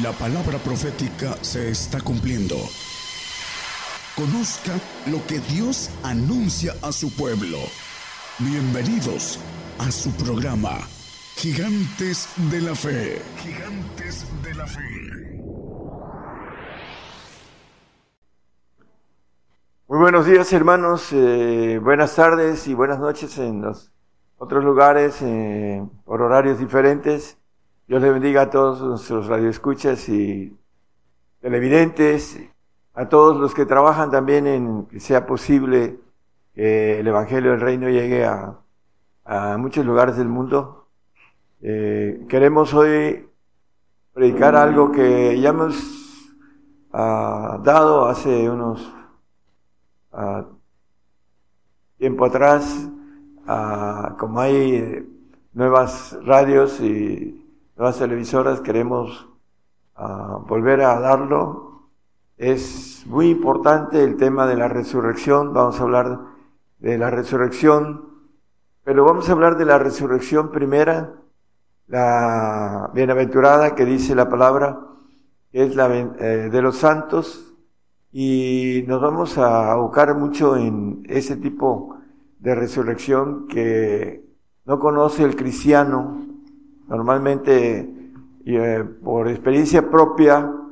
La palabra profética se está cumpliendo. Conozca lo que Dios anuncia a su pueblo. Bienvenidos a su programa, Gigantes de la Fe. Gigantes de la Fe. Muy buenos días hermanos, eh, buenas tardes y buenas noches en los otros lugares eh, por horarios diferentes. Dios le bendiga a todos nuestros radioescuchas y televidentes a todos los que trabajan también en que sea posible que el Evangelio del Reino llegue a, muchos lugares del mundo. Eh, queremos hoy predicar algo que ya hemos ah, dado hace unos uh, tiempo atrás, ah, como hay nuevas radios y nuevas televisoras, queremos volver a darlo es muy importante el tema de la resurrección, vamos a hablar de la resurrección, pero vamos a hablar de la resurrección primera, la bienaventurada que dice la palabra, que es la eh, de los santos, y nos vamos a abocar mucho en ese tipo de resurrección que no conoce el cristiano. Normalmente, eh, por experiencia propia,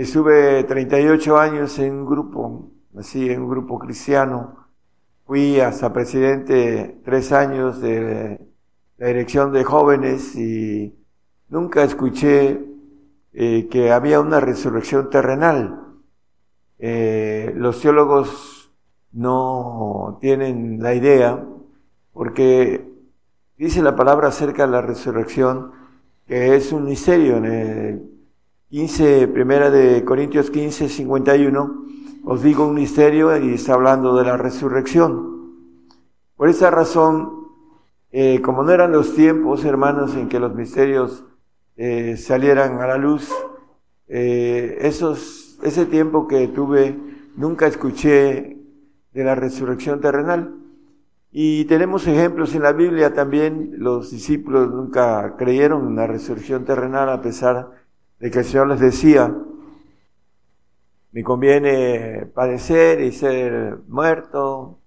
Estuve 38 años en un grupo, así, en un grupo cristiano. Fui hasta presidente tres años de la dirección de jóvenes y nunca escuché eh, que había una resurrección terrenal. Eh, los teólogos no tienen la idea porque dice la palabra acerca de la resurrección que es un misterio en el 15, primera de Corintios 15, 51, os digo un misterio y está hablando de la resurrección. Por esa razón, eh, como no eran los tiempos, hermanos, en que los misterios eh, salieran a la luz, eh, esos, ese tiempo que tuve, nunca escuché de la resurrección terrenal. Y tenemos ejemplos en la Biblia también, los discípulos nunca creyeron en la resurrección terrenal a pesar de que el Señor les decía, me conviene padecer y ser muerto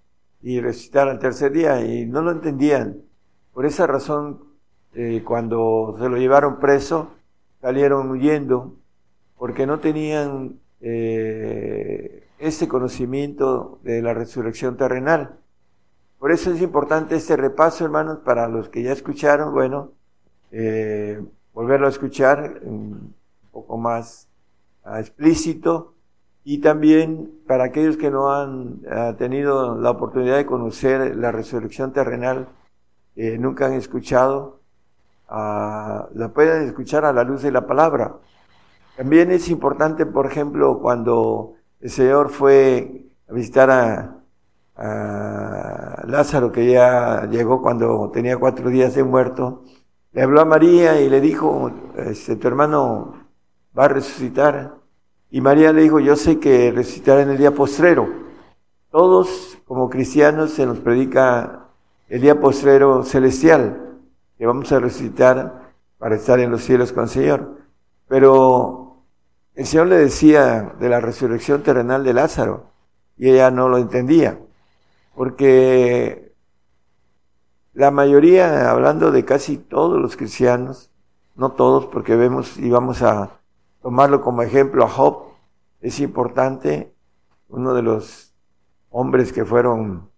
y resucitar al tercer día, y no lo entendían. Por esa razón, eh, cuando se lo llevaron preso, salieron huyendo, porque no tenían eh, ese conocimiento de la resurrección terrenal. Por eso es importante este repaso, hermanos, para los que ya escucharon, bueno, eh, volverlo a escuchar poco más ah, explícito y también para aquellos que no han ah, tenido la oportunidad de conocer la resurrección terrenal, eh, nunca han escuchado, ah, la pueden escuchar a la luz de la palabra. También es importante, por ejemplo, cuando el Señor fue a visitar a, Lázaro, que ya llegó cuando tenía cuatro días de muerto, le habló a María y le dijo, este, tu hermano va a resucitar. Y María le dijo, yo sé que resucitará en el día postrero. Todos como cristianos se nos predica el día postrero celestial, que vamos a resucitar para estar en los cielos con el Señor. Pero el Señor le decía de la resurrección terrenal de Lázaro y ella no lo entendía, porque la mayoría, hablando de casi todos los cristianos, no todos, porque vemos y vamos a tomarlo como ejemplo a Job es importante, uno de los hombres que fueron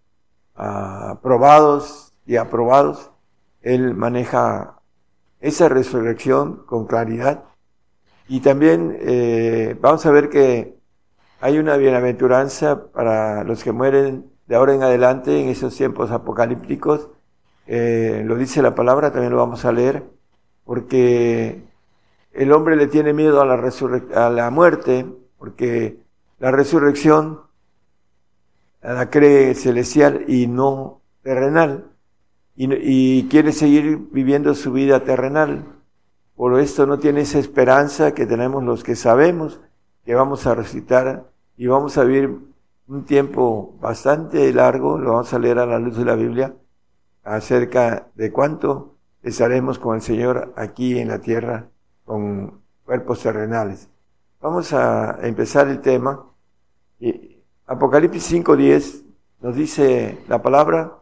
aprobados y aprobados, él maneja esa resurrección con claridad. Y también eh, vamos a ver que hay una bienaventuranza para los que mueren de ahora en adelante en esos tiempos apocalípticos. Eh, lo dice la palabra, también lo vamos a leer, porque el hombre le tiene miedo a la, muerte, porque la resurrección la cree celestial y no terrenal, y, y, quiere seguir viviendo su vida terrenal. Por esto no tiene esa esperanza que tenemos los que sabemos que vamos a resucitar y vamos a vivir un tiempo bastante largo, lo vamos a leer a la luz de la Biblia, acerca de cuánto estaremos con el Señor aquí en la tierra con cuerpos terrenales. Vamos a empezar el tema. Apocalipsis 5.10 nos dice la palabra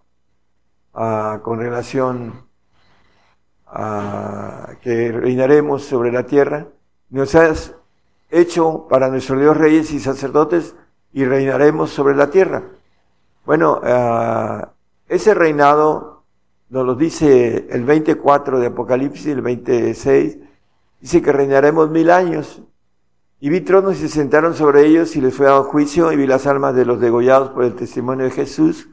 ah, con relación a que reinaremos sobre la tierra. Nos has hecho para nuestro Dios reyes y sacerdotes y reinaremos sobre la tierra. Bueno, ah, ese reinado nos lo dice el 24 de Apocalipsis, el 26, dice que reinaremos mil años. Y vi tronos y se sentaron sobre ellos y les fue dado juicio y vi las almas de los degollados por el testimonio de Jesús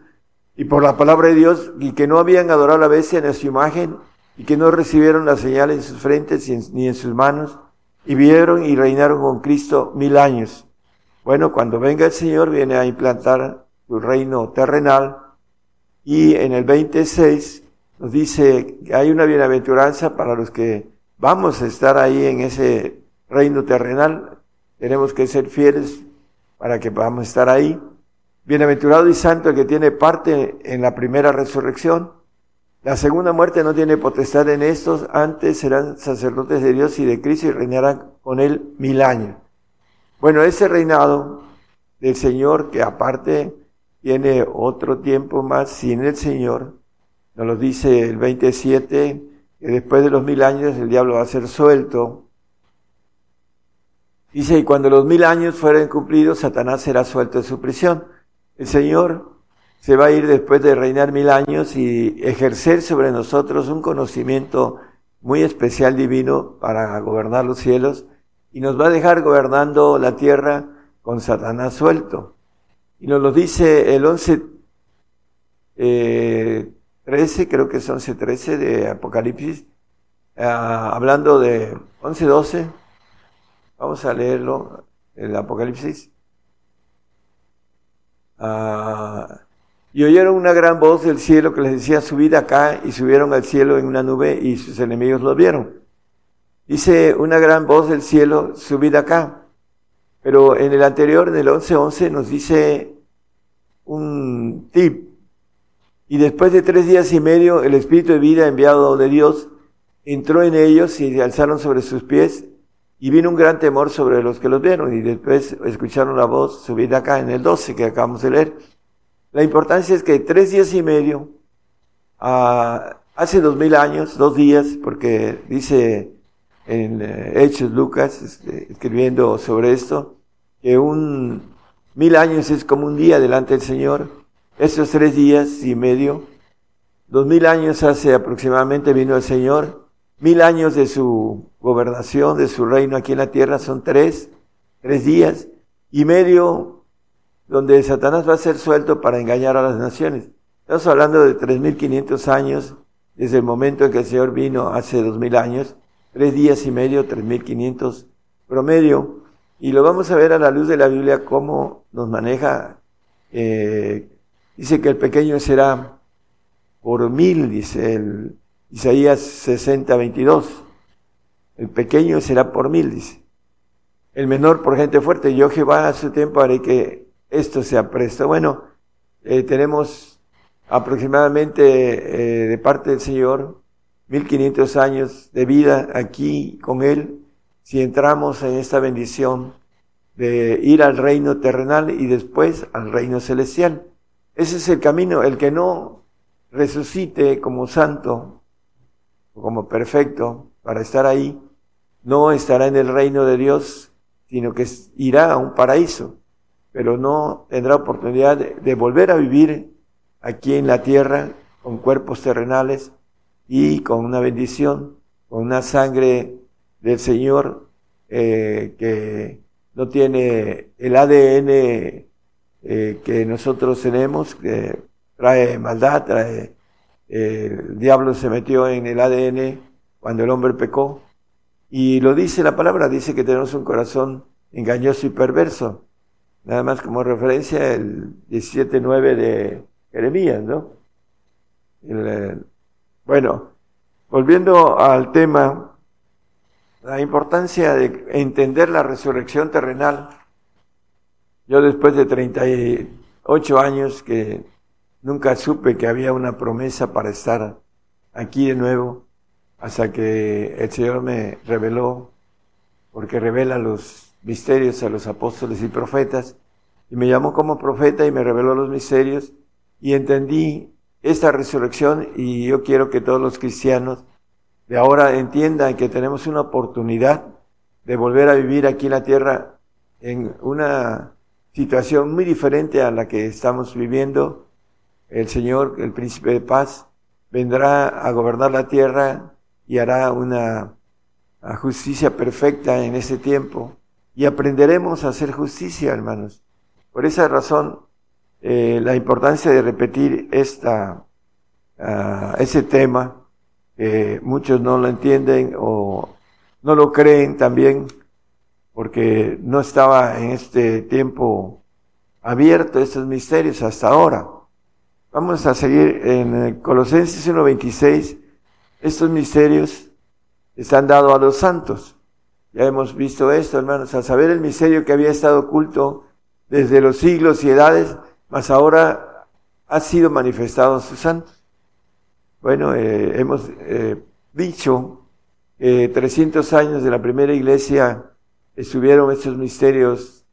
y por la palabra de Dios y que no habían adorado a la bestia en su imagen y que no recibieron la señal en sus frentes ni en sus manos y vieron y reinaron con Cristo mil años. Bueno, cuando venga el Señor viene a implantar su reino terrenal y en el 26 nos dice que hay una bienaventuranza para los que vamos a estar ahí en ese reino terrenal tenemos que ser fieles para que podamos estar ahí. Bienaventurado y santo el que tiene parte en la primera resurrección. La segunda muerte no tiene potestad en estos, antes serán sacerdotes de Dios y de Cristo y reinarán con él mil años. Bueno, ese reinado del Señor, que aparte tiene otro tiempo más sin el Señor, nos lo dice el 27, que después de los mil años el diablo va a ser suelto Dice, y cuando los mil años fueren cumplidos, Satanás será suelto de su prisión. El Señor se va a ir después de reinar mil años y ejercer sobre nosotros un conocimiento muy especial divino para gobernar los cielos y nos va a dejar gobernando la tierra con Satanás suelto. Y nos lo dice el 11, eh, 13, creo que es 11, 13 de Apocalipsis, ah, hablando de 11, 12 Vamos a leerlo, el Apocalipsis. Ah, y oyeron una gran voz del cielo que les decía, subid acá, y subieron al cielo en una nube, y sus enemigos lo vieron. Dice una gran voz del cielo, subid acá. Pero en el anterior, en el 11.11, nos dice un tip. Y después de tres días y medio, el Espíritu de vida enviado de Dios entró en ellos y se alzaron sobre sus pies y vino un gran temor sobre los que los vieron y después escucharon la voz subida acá en el 12 que acabamos de leer. La importancia es que tres días y medio, ah, hace dos mil años, dos días, porque dice en eh, Hechos Lucas, este, escribiendo sobre esto, que un mil años es como un día delante del Señor. Esos tres días y medio, dos mil años hace aproximadamente vino el Señor Mil años de su gobernación, de su reino aquí en la tierra son tres, tres días y medio donde Satanás va a ser suelto para engañar a las naciones. Estamos hablando de tres mil quinientos años desde el momento en que el Señor vino hace dos mil años, tres días y medio, tres mil quinientos promedio. Y lo vamos a ver a la luz de la Biblia cómo nos maneja. Eh, dice que el pequeño será por mil, dice el, Isaías 60, 22. El pequeño será por mil, dice. El menor por gente fuerte. Yo Jehová a su tiempo haré que esto sea presto. Bueno, eh, tenemos aproximadamente eh, de parte del Señor 1500 años de vida aquí con Él. Si entramos en esta bendición de ir al reino terrenal y después al reino celestial. Ese es el camino. El que no resucite como santo como perfecto para estar ahí, no estará en el reino de Dios, sino que irá a un paraíso, pero no tendrá oportunidad de, volver a vivir aquí en la tierra con cuerpos terrenales y con una bendición, con una sangre del Señor eh, que no tiene el ADN eh, que nosotros tenemos, que trae maldad, trae el diablo se metió en el ADN cuando el hombre pecó. Y lo dice la palabra, dice que tenemos un corazón engañoso y perverso. Nada más como referencia el 17.9 de Jeremías, ¿no? Eh, bueno, volviendo al tema, la importancia de entender la resurrección terrenal. Yo después de 38 años que Nunca supe que había una promesa para estar aquí de nuevo hasta que el Señor me reveló porque revela los misterios a los apóstoles y profetas, y me llamó como profeta y me reveló los misterios, y entendí esta resurrección, y yo quiero que todos los cristianos de ahora entiendan que tenemos una oportunidad de volver a vivir aquí en la tierra en una situación muy diferente a la que estamos viviendo. El Señor, el príncipe de paz, vendrá a gobernar la tierra y hará una justicia perfecta en ese tiempo. Y aprenderemos a hacer justicia, hermanos. Por esa razón, eh, la importancia de repetir esta, uh, ese tema, muchos no lo entienden o no lo creen también, porque no estaba en este tiempo abierto estos misterios hasta ahora. Vamos a seguir en Colosenses 1.26. Estos misterios están dados a los santos. Ya hemos visto esto, hermanos, a saber el misterio que había estado oculto desde los siglos y edades, mas ahora ha sido manifestado a sus santos. Bueno, eh, hemos eh, dicho que 300 años de la primera iglesia estuvieron estos misterios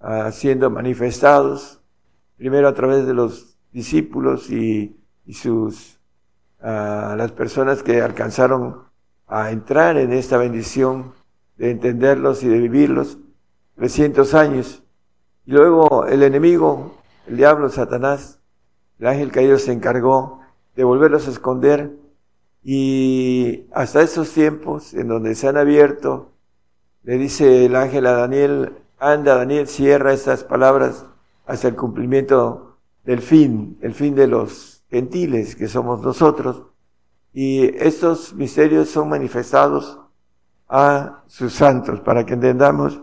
uh, siendo manifestados, primero a través de los discípulos y, sus, uh, las personas que alcanzaron a entrar en esta bendición de entenderlos y de vivirlos, 300 años. Y luego el enemigo, el diablo, Satanás, el ángel caído se encargó de volverlos a esconder y hasta esos tiempos en donde se han abierto le dice el ángel a Daniel, anda Daniel, cierra estas palabras hasta el cumplimiento del fin, el fin de los gentiles que somos nosotros. Y estos misterios son manifestados a sus santos para que entendamos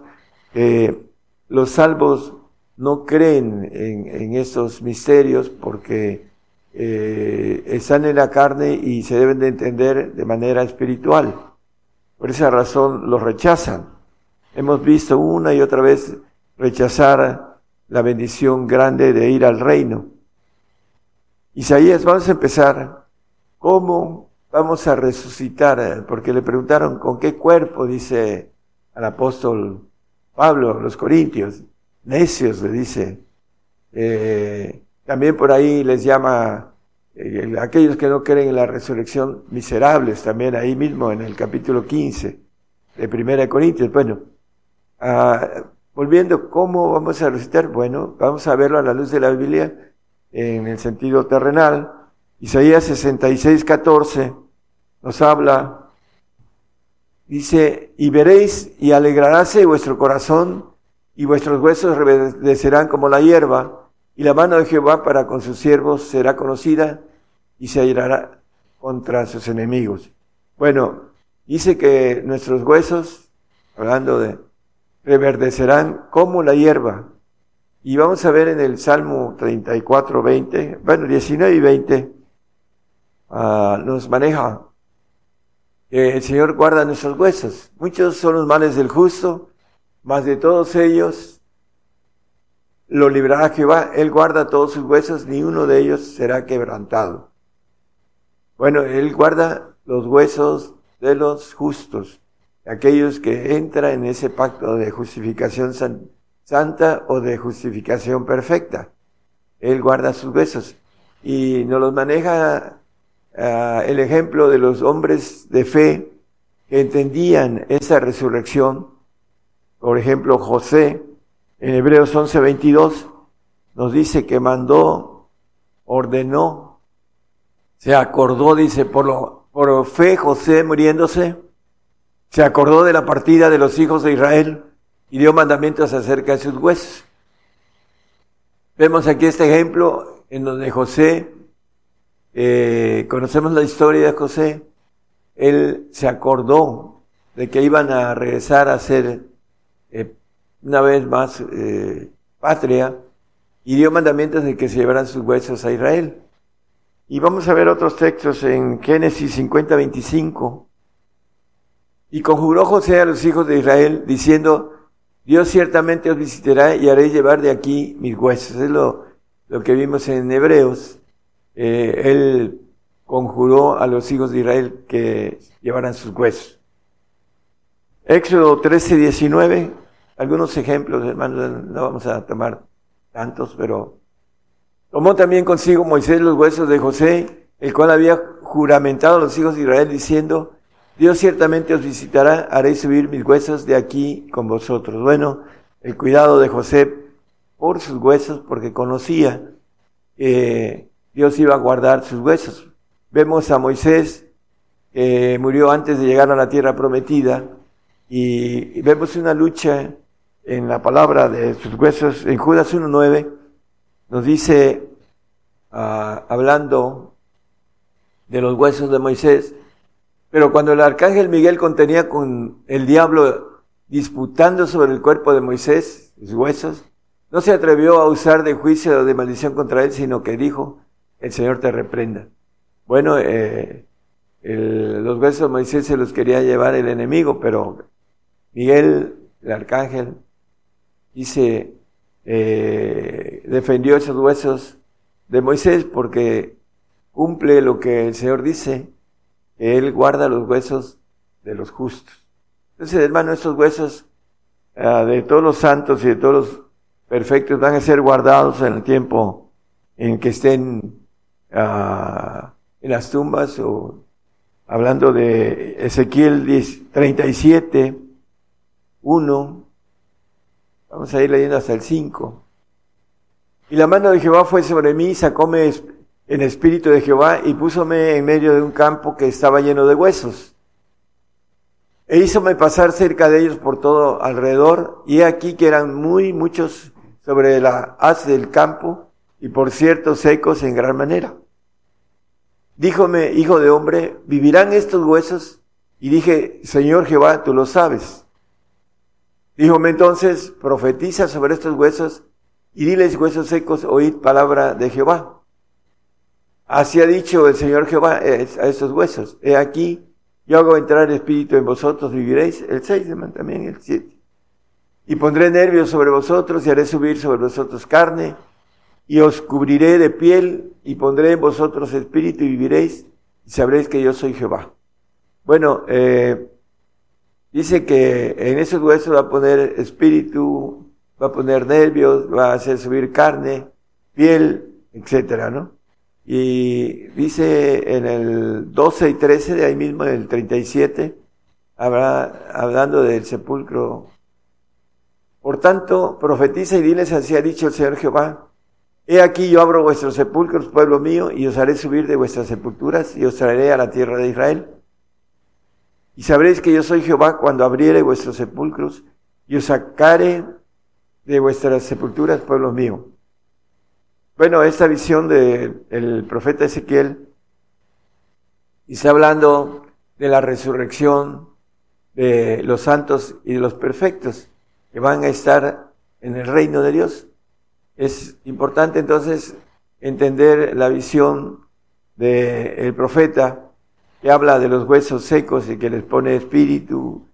que los salvos no creen en, en estos misterios porque eh, están en la carne y se deben de entender de manera espiritual. Por esa razón los rechazan. Hemos visto una y otra vez rechazar la bendición grande de ir al reino. Isaías, vamos a empezar. ¿Cómo vamos a resucitar? Porque le preguntaron con qué cuerpo, dice al apóstol Pablo, los corintios. Necios, le dice. Eh, también por ahí les llama eh, aquellos que no creen en la resurrección miserables, también ahí mismo en el capítulo 15 de Primera de Corintios. Bueno, Ah, volviendo, ¿cómo vamos a recitar? Bueno, vamos a verlo a la luz de la Biblia en el sentido terrenal. Isaías 66, 14 nos habla, dice, y veréis y alegraráse vuestro corazón y vuestros huesos reverdecerán como la hierba y la mano de Jehová para con sus siervos será conocida y se airará contra sus enemigos. Bueno, dice que nuestros huesos, hablando de reverdecerán como la hierba. Y vamos a ver en el Salmo 34, 20, bueno, 19 y 20, ah, nos maneja que el Señor guarda nuestros huesos. Muchos son los males del justo, mas de todos ellos lo librará Jehová. Él guarda todos sus huesos, ni uno de ellos será quebrantado. Bueno, Él guarda los huesos de los justos aquellos que entran en ese pacto de justificación santa o de justificación perfecta. Él guarda sus besos y nos los maneja ah, el ejemplo de los hombres de fe que entendían esa resurrección. Por ejemplo, José, en Hebreos 11:22, nos dice que mandó, ordenó, se acordó, dice, por, lo, por fe José muriéndose, se acordó de la partida de los hijos de Israel y dio mandamientos acerca de sus huesos. Vemos aquí este ejemplo en donde José, eh, conocemos la historia de José, él se acordó de que iban a regresar a ser eh, una vez más eh, patria y dio mandamientos de que se llevaran sus huesos a Israel. Y vamos a ver otros textos en Génesis 50, 25. Y conjuró José a los hijos de Israel diciendo, Dios ciertamente os visitará y haré llevar de aquí mis huesos. Es lo, que vimos en Hebreos. Eh, él conjuró a los hijos de Israel que llevaran sus huesos. Éxodo 13, 19, algunos ejemplos, hermanos, no vamos a tomar tantos, pero tomó también consigo Moisés los huesos de José, el cual había juramentado a los hijos de Israel diciendo, Dios ciertamente os visitará, haréis subir mis huesos de aquí con vosotros. Bueno, el cuidado de José por sus huesos, porque conocía que Dios iba a guardar sus huesos. Vemos a Moisés, que murió antes de llegar a la tierra prometida, y vemos una lucha en la palabra de sus huesos. En Judas 1.9 nos dice, ah, hablando de los huesos de Moisés, pero cuando el arcángel Miguel contenía con el diablo disputando sobre el cuerpo de Moisés, sus huesos, no se atrevió a usar de juicio o de maldición contra él, sino que dijo, el Señor te reprenda. Bueno, eh, los huesos de Moisés se los quería llevar el enemigo, pero Miguel, el arcángel, dice, eh, defendió esos huesos de Moisés porque cumple lo que el Señor dice, que Él guarda los huesos de los justos. Entonces, hermano, estos huesos ah, de todos los santos y de todos los perfectos van a ser guardados en el tiempo en que estén ah, en las tumbas o hablando de Ezequiel 37, 1, vamos a ir leyendo hasta el 5. Y la mano de Jehová fue sobre mí, sacóme en espíritu de Jehová y púsome en medio de un campo que estaba lleno de huesos. E hízome pasar cerca de ellos por todo alrededor, y he aquí que eran muy muchos sobre la haz del campo, y por cierto secos en gran manera. Díjome, hijo de hombre, ¿vivirán estos huesos? Y dije, Señor Jehová, tú lo sabes. Díjome entonces, profetiza sobre estos huesos, y diles, huesos secos, oíd palabra de Jehová. Así ha dicho el Señor Jehová a estos huesos. He aquí, yo hago entrar espíritu en vosotros, viviréis. El 6 también, el 7. Y pondré nervios sobre vosotros y haré subir sobre vosotros carne y os cubriré de piel y pondré en vosotros espíritu y viviréis y sabréis que yo soy Jehová. Bueno, eh, dice que en esos huesos va a poner espíritu, va a poner nervios, va a hacer subir carne, piel, etcétera, ¿no? Y dice en el 12 y 13, de ahí mismo en el 37, habrá, hablando del sepulcro. Por tanto, profetiza y diles así ha dicho el Señor Jehová, He aquí yo abro vuestros sepulcros, pueblo mío, y os haré subir de vuestras sepulturas y os traeré a la tierra de Israel. Y sabréis que yo soy Jehová cuando abriere vuestros sepulcros y os sacaré de vuestras sepulturas, pueblo mío. Bueno, esta visión del profeta Ezequiel está hablando de la resurrección de los santos y de los perfectos que van a estar en el reino de Dios. Es importante entonces entender la visión del profeta que habla de los huesos secos y que les pone espíritu,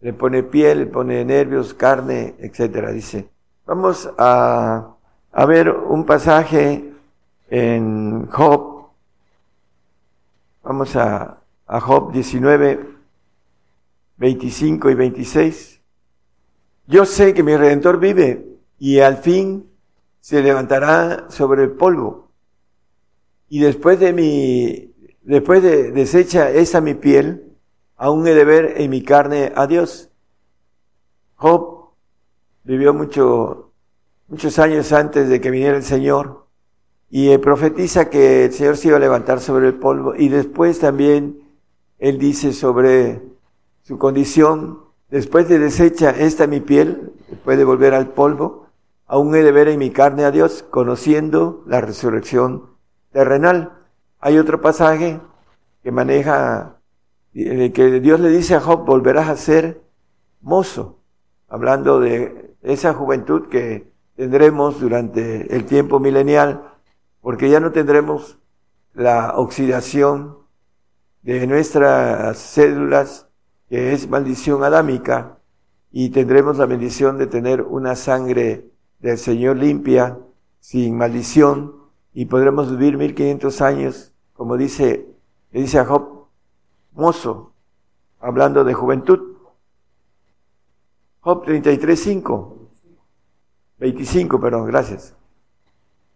le pone piel, le pone nervios, carne, etcétera. Dice, vamos a a ver un pasaje en Job. Vamos a, a Job 19, 25 y 26. Yo sé que mi redentor vive y al fin se levantará sobre el polvo. Y después de mi, después de deshecha esa mi piel, aún he de ver en mi carne a Dios. Job vivió mucho muchos años antes de que viniera el Señor, y profetiza que el Señor se iba a levantar sobre el polvo, y después también él dice sobre su condición, después de deshecha esta mi piel, puede volver al polvo, aún he de ver en mi carne a Dios, conociendo la resurrección terrenal. Hay otro pasaje que maneja, que Dios le dice a Job, volverás a ser mozo, hablando de esa juventud que tendremos durante el tiempo milenial, porque ya no tendremos la oxidación de nuestras células, que es maldición adámica, y tendremos la bendición de tener una sangre del Señor limpia, sin maldición, y podremos vivir 1500 años, como dice, dice a Job, mozo, hablando de juventud. Job 33, 5. 25, perdón, gracias.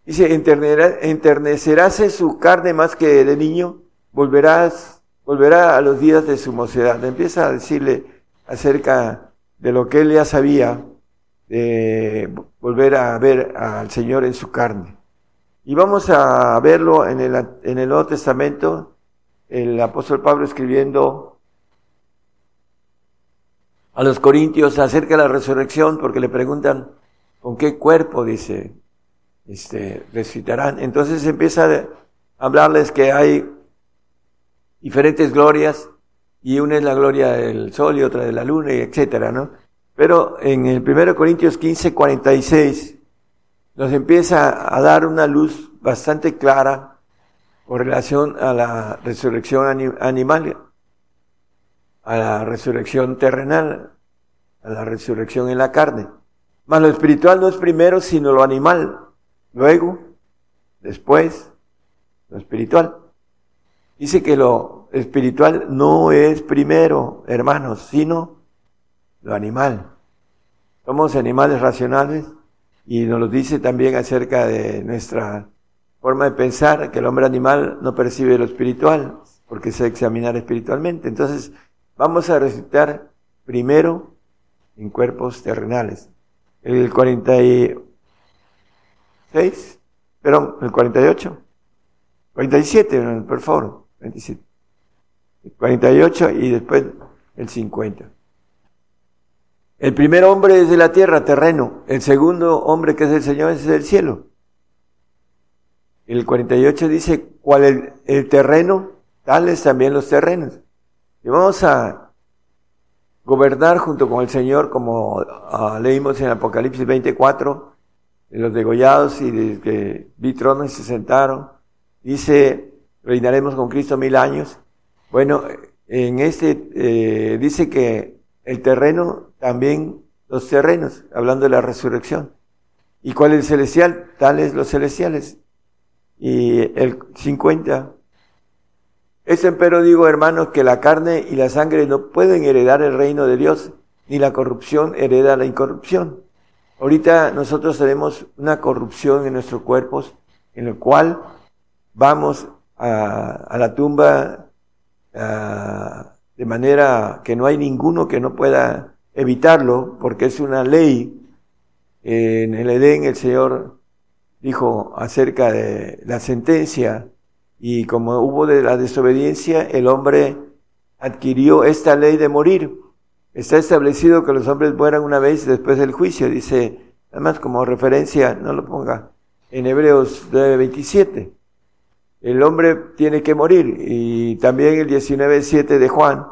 Dice, enternecerás su carne más que de niño, volverás, volverá a los días de su mocedad. Empieza a decirle acerca de lo que él ya sabía, de volver a ver al Señor en su carne. Y vamos a verlo en el, en el Nuevo Testamento, el apóstol Pablo escribiendo a los corintios acerca de la resurrección, porque le preguntan, ¿con qué cuerpo? Dice, este, resucitarán. Entonces empieza a hablarles que hay diferentes glorias, y una es la gloria del sol y otra de la luna, y etcétera, ¿no? Pero en el 1 Corintios 15, 46, nos empieza a dar una luz bastante clara con relación a la resurrección animal, a la resurrección terrenal, a la resurrección en la carne. Mas lo espiritual no es primero, sino lo animal. Luego, después, lo espiritual. Dice que lo espiritual no es primero, hermanos, sino lo animal. Somos animales racionales y nos lo dice también acerca de nuestra forma de pensar, que el hombre animal no percibe lo espiritual, porque se examinar espiritualmente. Entonces, vamos a recitar primero en cuerpos terrenales. El 46, perdón, el 48, 47, por favor, 27. El 48 y después el 50. El primer hombre es de la tierra, terreno. El segundo hombre que es el Señor es del cielo. El 48 dice, ¿cuál el, el terreno? Tales también los terrenos. Y vamos a gobernar junto con el Señor, como uh, leímos en Apocalipsis 24, de los degollados y de que vi tronos y se sentaron. Dice, reinaremos con Cristo mil años. Bueno, en este eh, dice que el terreno, también los terrenos, hablando de la resurrección. ¿Y cuál es el celestial? Tales los celestiales. Y el 50. Es pero digo, hermanos, que la carne y la sangre no pueden heredar el reino de Dios, ni la corrupción hereda la incorrupción. Ahorita nosotros tenemos una corrupción en nuestros cuerpos, en el cual vamos a, a la tumba de manera que no hay ninguno que no pueda evitarlo, porque es una ley. En el Edén el Señor dijo acerca de la sentencia y como hubo de la desobediencia, el hombre adquirió esta ley de morir. Está establecido que los hombres mueran una vez después del juicio, dice, además como referencia, no lo ponga, en Hebreos 9:27 el hombre tiene que morir. Y también el 19.7 de Juan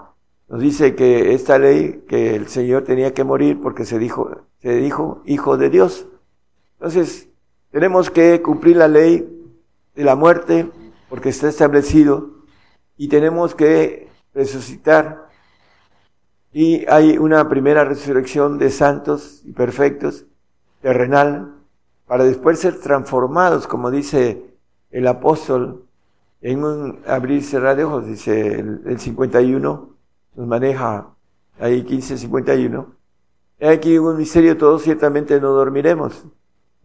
nos dice que esta ley, que el Señor tenía que morir porque se dijo, se dijo hijo de Dios. Entonces, tenemos que cumplir la ley de la muerte porque está establecido y tenemos que resucitar. Y hay una primera resurrección de santos y perfectos, terrenal, para después ser transformados, como dice el apóstol en un abrir y cerrar de dice el, 51, nos maneja ahí 1551. Aquí un misterio, todos ciertamente no dormiremos.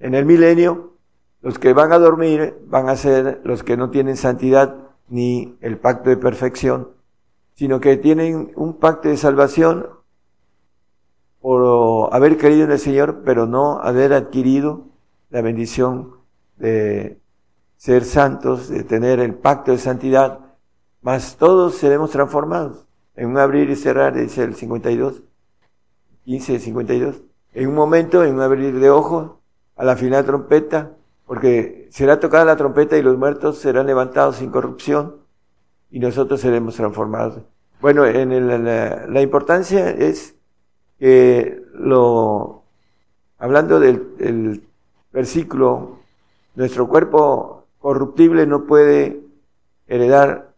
En el milenio, los que van a dormir van a ser los que no tienen santidad ni el pacto de perfección, sino que tienen un pacto de salvación por haber creído en el Señor, pero no haber adquirido la bendición de ser santos, de tener el pacto de santidad, mas todos seremos transformados. En un abrir y cerrar, dice el 52, 15, 52. En un momento, en un abrir de ojos, a la final trompeta, porque será tocada la trompeta y los muertos serán levantados sin corrupción y nosotros seremos transformados. Bueno, en el, la, la, importancia es que lo, hablando del, del versículo, nuestro cuerpo corruptible no puede heredar,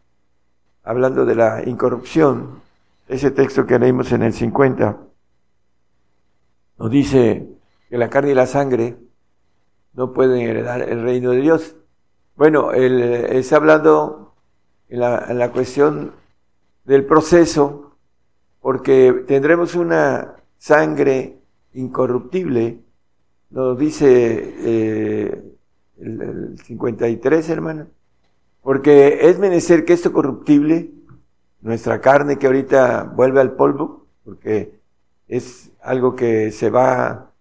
hablando de la incorrupción, ese texto que leímos en el 50, nos dice que la carne y la sangre no pueden heredar el reino de Dios. Bueno, él está hablando en la, cuestión del proceso, porque tendremos una sangre incorruptible, nos dice eh, el, el 53, hermano, porque es menester que esto corruptible, nuestra carne que ahorita vuelve al polvo, porque es algo que se va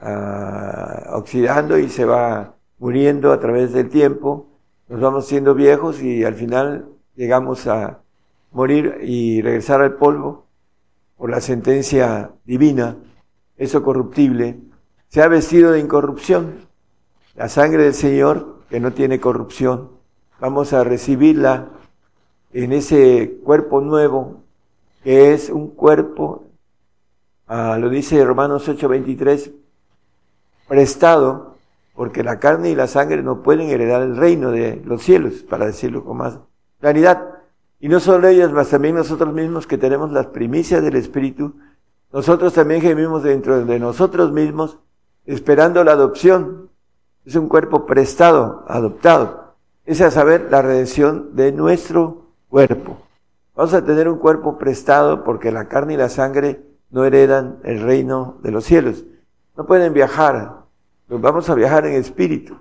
uh, oxidando y se va muriendo a través del tiempo, nos vamos siendo viejos y al final llegamos a morir y regresar al polvo por la sentencia divina, eso corruptible, se ha vestido de incorrupción. La sangre del Señor, que no tiene corrupción, vamos a recibirla en ese cuerpo nuevo, que es un cuerpo, ah, lo dice Romanos 8:23, prestado, porque la carne y la sangre no pueden heredar el reino de los cielos, para decirlo con más claridad. Y no solo ellos, mas también nosotros mismos que tenemos las primicias del Espíritu, nosotros también gemimos dentro de nosotros mismos, esperando la adopción. Es un cuerpo prestado, adoptado. Es a saber, la redención de nuestro cuerpo. Vamos a tener un cuerpo prestado porque la carne y la sangre no heredan el reino de los cielos. No pueden viajar, vamos a viajar en espíritu.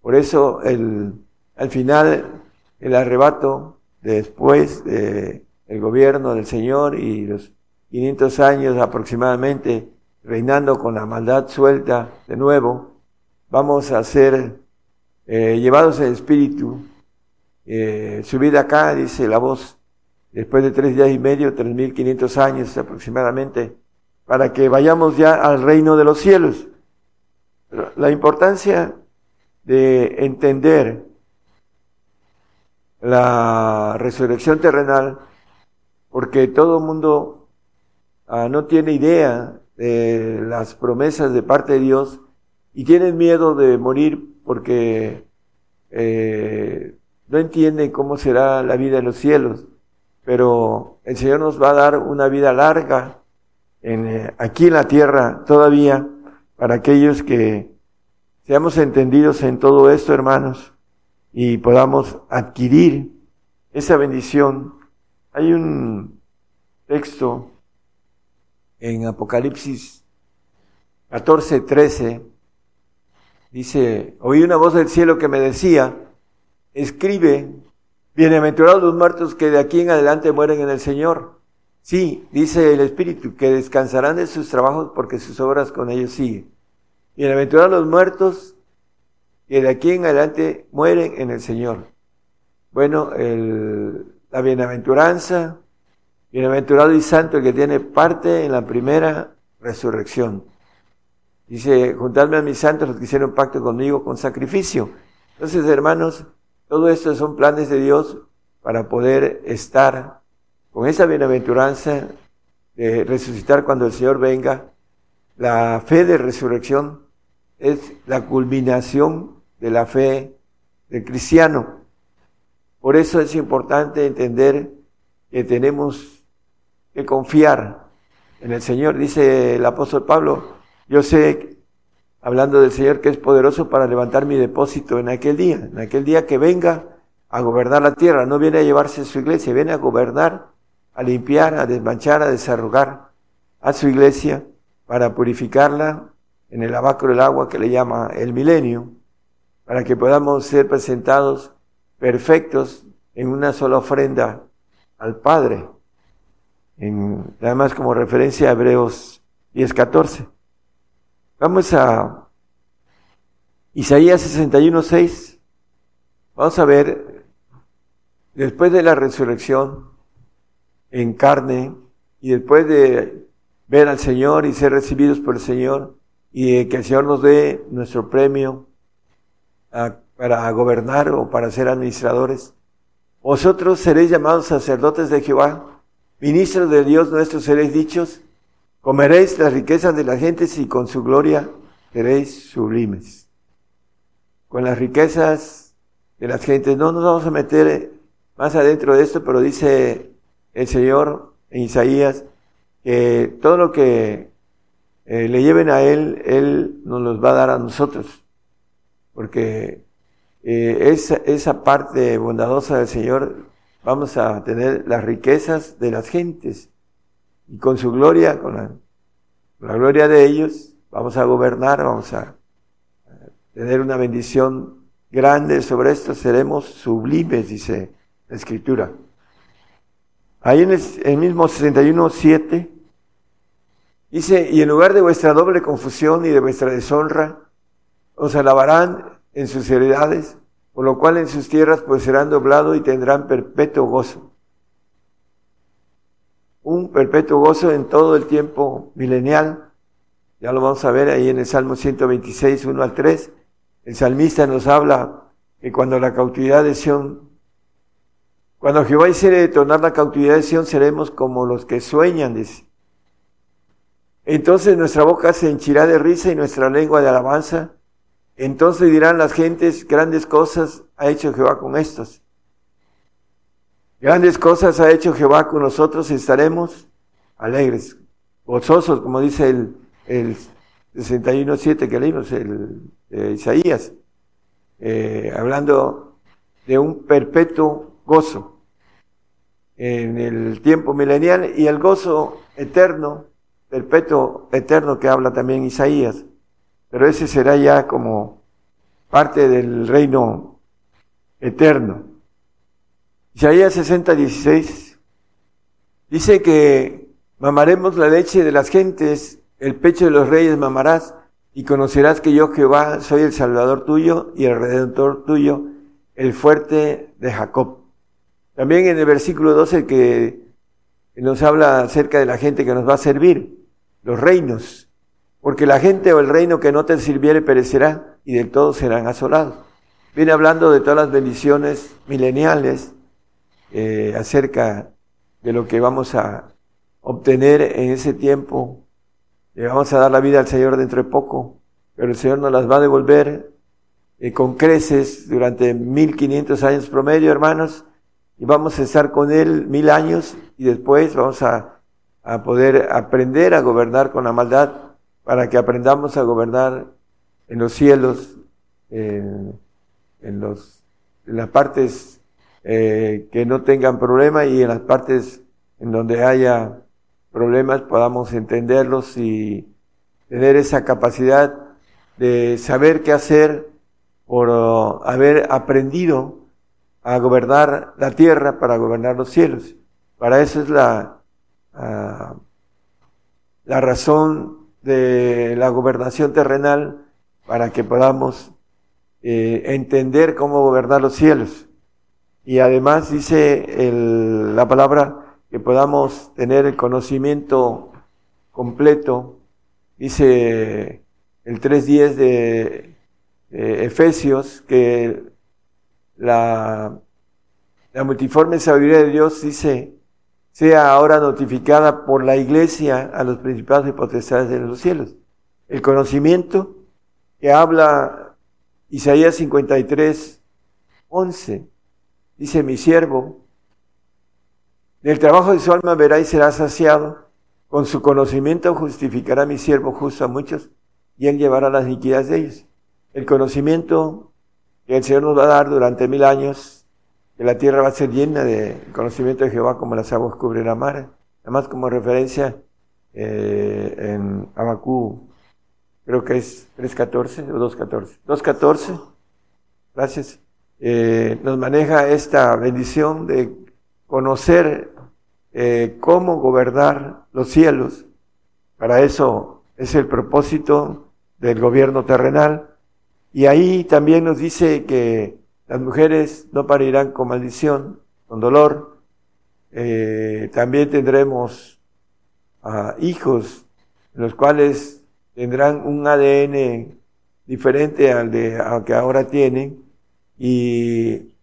Por eso el, al final el arrebato después del gobierno del Señor y los 500 años aproximadamente reinando con la maldad suelta de nuevo, vamos a ser eh, llevados en espíritu. Eh, subida acá, dice la voz, después de tres días y medio, 3.500 años aproximadamente, para que vayamos ya al reino de los cielos. la importancia de entender la resurrección terrenal, porque todo el mundo ah, no tiene idea de las promesas de parte de Dios y tienen miedo de morir porque eh, no entienden cómo será la vida en los cielos. Pero el Señor nos va a dar una vida larga en, eh, aquí en la tierra todavía para aquellos que seamos entendidos en todo esto, hermanos y podamos adquirir esa bendición. Hay un texto en Apocalipsis 14, 13, dice, oí una voz del cielo que me decía, escribe, bienaventurados los muertos que de aquí en adelante mueren en el Señor. Sí, dice el Espíritu, que descansarán de sus trabajos porque sus obras con ellos siguen. Bienaventurados los muertos que de aquí en adelante mueren en el Señor. Bueno, el, la bienaventuranza, bienaventurado y santo el que tiene parte en la primera resurrección. Dice, juntadme a mis santos los que hicieron pacto conmigo con sacrificio. Entonces, hermanos, todo esto son planes de Dios para poder estar con esa bienaventuranza de resucitar cuando el Señor venga. La fe de resurrección es la culminación de la fe del cristiano. Por eso es importante entender que tenemos que confiar en el Señor. Dice el apóstol Pablo, yo sé, hablando del Señor, que es poderoso para levantar mi depósito en aquel día, en aquel día que venga a gobernar la tierra. No viene a llevarse su iglesia, viene a gobernar, a limpiar, a desmanchar, a desarrugar a su iglesia para purificarla en el abacro del agua que le llama el milenio para que podamos ser presentados perfectos en una sola ofrenda al Padre. En, además como referencia a Hebreos 10:14. Vamos a Isaías 61:6. Vamos a ver, después de la resurrección en carne y después de ver al Señor y ser recibidos por el Señor y que el Señor nos dé nuestro premio para gobernar o para ser administradores. Vosotros seréis llamados sacerdotes de Jehová, ministros de Dios nuestro seréis dichos, comeréis las riquezas de las gentes y con su gloria seréis sublimes. Con las riquezas de las gentes, no nos vamos a meter más adentro de esto, pero dice el Señor en Isaías que todo lo que eh, le lleven a Él, Él nos los va a dar a nosotros. Porque eh, esa, esa parte bondadosa del Señor vamos a tener las riquezas de las gentes y con su gloria, con la gloria de ellos, vamos a gobernar, vamos a tener una bendición grande sobre esto, seremos sublimes, dice la Escritura. Ahí en el, mismo 61, 7, dice, y en lugar de vuestra doble confusión y de vuestra deshonra, os alabarán en sus heredades, por lo cual en sus tierras pues serán doblados y tendrán perpetuo gozo. Un perpetuo gozo en todo el tiempo milenial. Ya lo vamos a ver ahí en el Salmo 126, 1 al 3. El salmista nos habla que cuando la cautividad de Sion, cuando Jehová hiciere tornar la cautividad de Sion, seremos como los que sueñan, dice. Entonces nuestra boca se henchirá de risa y nuestra lengua de alabanza. Entonces dirán las gentes, grandes cosas ha hecho Jehová con estos. Grandes cosas ha hecho Jehová con nosotros estaremos alegres, gozosos, como dice el, el 61.7 que leímos, el Isaías, eh, hablando de un perpetuo gozo en el tiempo milenial y el gozo eterno, perpetuo eterno que habla también Isaías. Pero ese será ya como parte del reino eterno. Isaías 60, 16 dice que mamaremos la leche de las gentes, el pecho de los reyes mamarás, y conocerás que yo Jehová soy el Salvador tuyo y el Redentor tuyo, el fuerte de Jacob. También en el versículo 12 que nos habla acerca de la gente que nos va a servir, los reinos, porque la gente o el reino que no te sirviere perecerá y del todo serán asolados. Viene hablando de todas las bendiciones mileniales eh, acerca de lo que vamos a obtener en ese tiempo. Le vamos a dar la vida al Señor dentro de poco, pero el Señor nos las va a devolver eh, con creces durante 1500 años promedio, hermanos, y vamos a estar con Él mil años y después vamos a, a poder aprender a gobernar con la maldad para que aprendamos a gobernar en los cielos, en, los, en las partes eh, que no tengan problema y en las partes en donde haya problemas podamos entenderlos y tener esa capacidad de saber qué hacer por uh, haber aprendido a gobernar la tierra para gobernar los cielos. Para eso es la, uh, la razón de la gobernación terrenal para que podamos eh, entender cómo gobernar los cielos. Y además dice el, la palabra que podamos tener el conocimiento completo. Dice el 3.10 de Efesios que la, la multiforme sabiduría de Dios dice sea ahora notificada por la iglesia a los principados y potestades de los cielos. El conocimiento que habla Isaías 53, 11, dice mi siervo, del trabajo de su alma verá y será saciado, con su conocimiento justificará mi siervo justo a muchos y él llevará las iniquidades de ellos. El conocimiento que el Señor nos va a dar durante mil años que la tierra va a ser llena de conocimiento de Jehová como las aguas cubren la mar. Además, como referencia eh, en Abacú, creo que es 3.14 o 2.14. 2.14, gracias. Eh, nos maneja esta bendición de conocer eh, cómo gobernar los cielos. Para eso es el propósito del gobierno terrenal. Y ahí también nos dice que las mujeres no parirán con maldición, con dolor. Eh, también tendremos ah, hijos, los cuales tendrán un ADN diferente al de al que ahora tienen y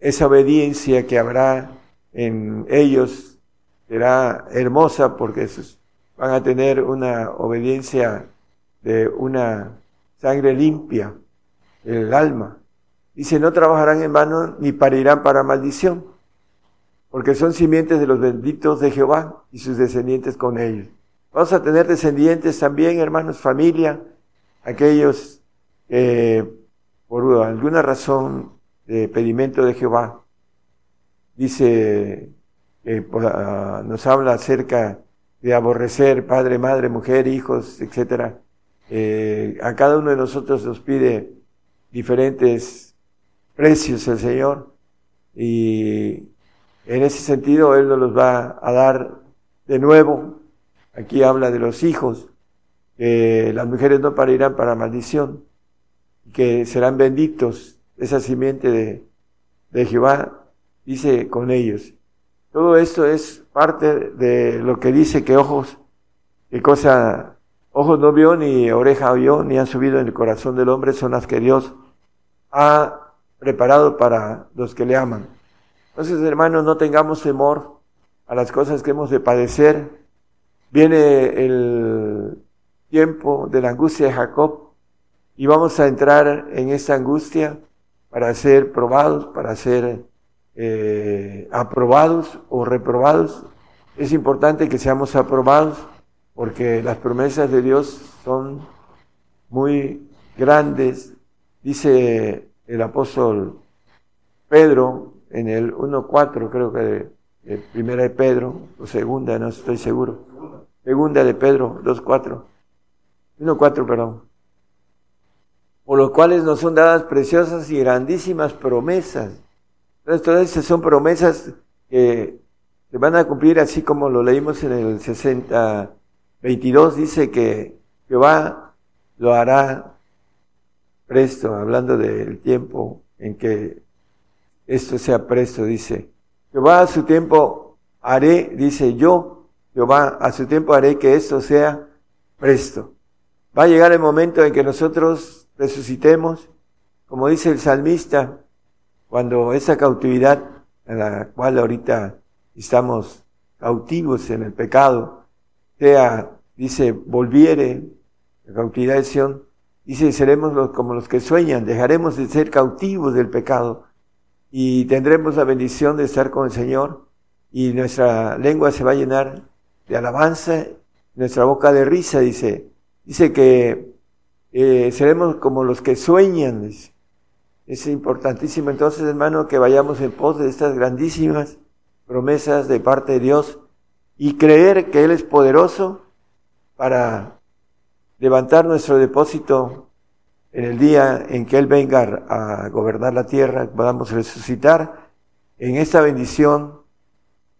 esa obediencia que habrá en ellos será hermosa porque van a tener una obediencia de una sangre limpia, el alma. Dice, no trabajarán en vano ni parirán para maldición, porque son simientes de los benditos de Jehová y sus descendientes con ellos. Vamos a tener descendientes también, hermanos, familia, aquellos que por alguna razón de pedimento de Jehová, dice, pues, ah, nos habla acerca de aborrecer padre, madre, mujer, hijos, etcétera. Eh, a cada uno de nosotros nos pide diferentes precios el Señor y en ese sentido Él nos los va a dar de nuevo. Aquí habla de los hijos, que las mujeres no parirán para maldición, que serán benditos, esa simiente de, de Jehová, dice con ellos. Todo esto es parte de lo que dice que ojos, que cosa, ojos no vio, ni oreja oyó, ni han subido en el corazón del hombre, son las que Dios ha preparado para los que le aman. Entonces, hermanos, no tengamos temor a las cosas que hemos de padecer. Viene el tiempo de la angustia de Jacob y vamos a entrar en esta angustia para ser probados, para ser eh, aprobados o reprobados. Es importante que seamos aprobados porque las promesas de Dios son muy grandes. Dice el apóstol Pedro en el 1.4, creo que de, primera de Pedro, o segunda, no estoy seguro. Segunda de Pedro 2.4. 1.4, perdón. Por los cuales nos son dadas preciosas y grandísimas promesas entonces, todas estas son promesas que se van a cumplir así como lo leímos en el 60, 22, dice que Jehová lo hará presto, hablando del tiempo en que esto sea presto, dice. Jehová a su tiempo haré, dice yo, Jehová a su tiempo haré que esto sea presto. Va a llegar el momento en que nosotros resucitemos, como dice el salmista, cuando esa cautividad en la cual ahorita estamos cautivos en el pecado, sea, dice, volviere, la cautividad de Sion, dice, seremos los, como los que sueñan, dejaremos de ser cautivos del pecado y tendremos la bendición de estar con el Señor y nuestra lengua se va a llenar de alabanza, nuestra boca de risa, dice. Dice que eh, seremos como los que sueñan. Es importantísimo entonces, hermano, que vayamos en pos de estas grandísimas promesas de parte de Dios y creer que Él es poderoso para levantar nuestro depósito en el día en que Él venga a gobernar la tierra, podamos resucitar en esta bendición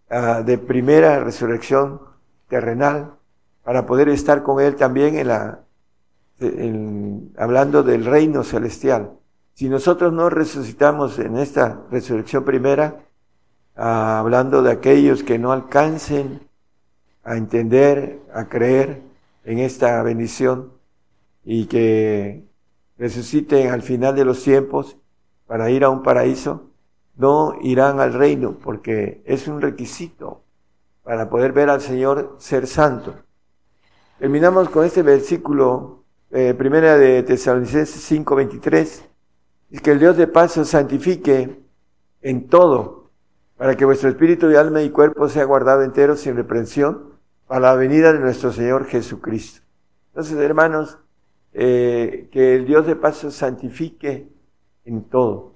ah, de primera resurrección terrenal para poder estar con Él también en la, hablando del reino celestial. Si nosotros no resucitamos en esta resurrección primera, ah, hablando de aquellos que no alcancen a entender, a creer en esta bendición y que resuciten al final de los tiempos para ir a un paraíso, no irán al reino porque es un requisito para poder ver al Señor ser santo. Terminamos con este versículo, eh, primera de Tesalonicenses 5:23 y que el Dios de paz os santifique en todo, para que vuestro espíritu y alma y cuerpo sea guardado entero sin reprensión para la venida de nuestro Señor Jesucristo. Entonces, hermanos, eh, que el Dios de paz os santifique en todo.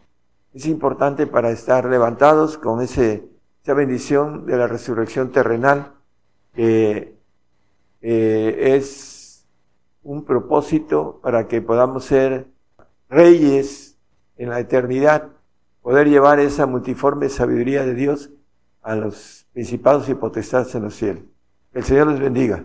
Es importante para estar levantados con ese, esa bendición de la resurrección terrenal, que eh, es un propósito para que podamos ser reyes en la eternidad, poder llevar esa multiforme sabiduría de Dios a los principados y potestades en los cielos. El Señor les bendiga.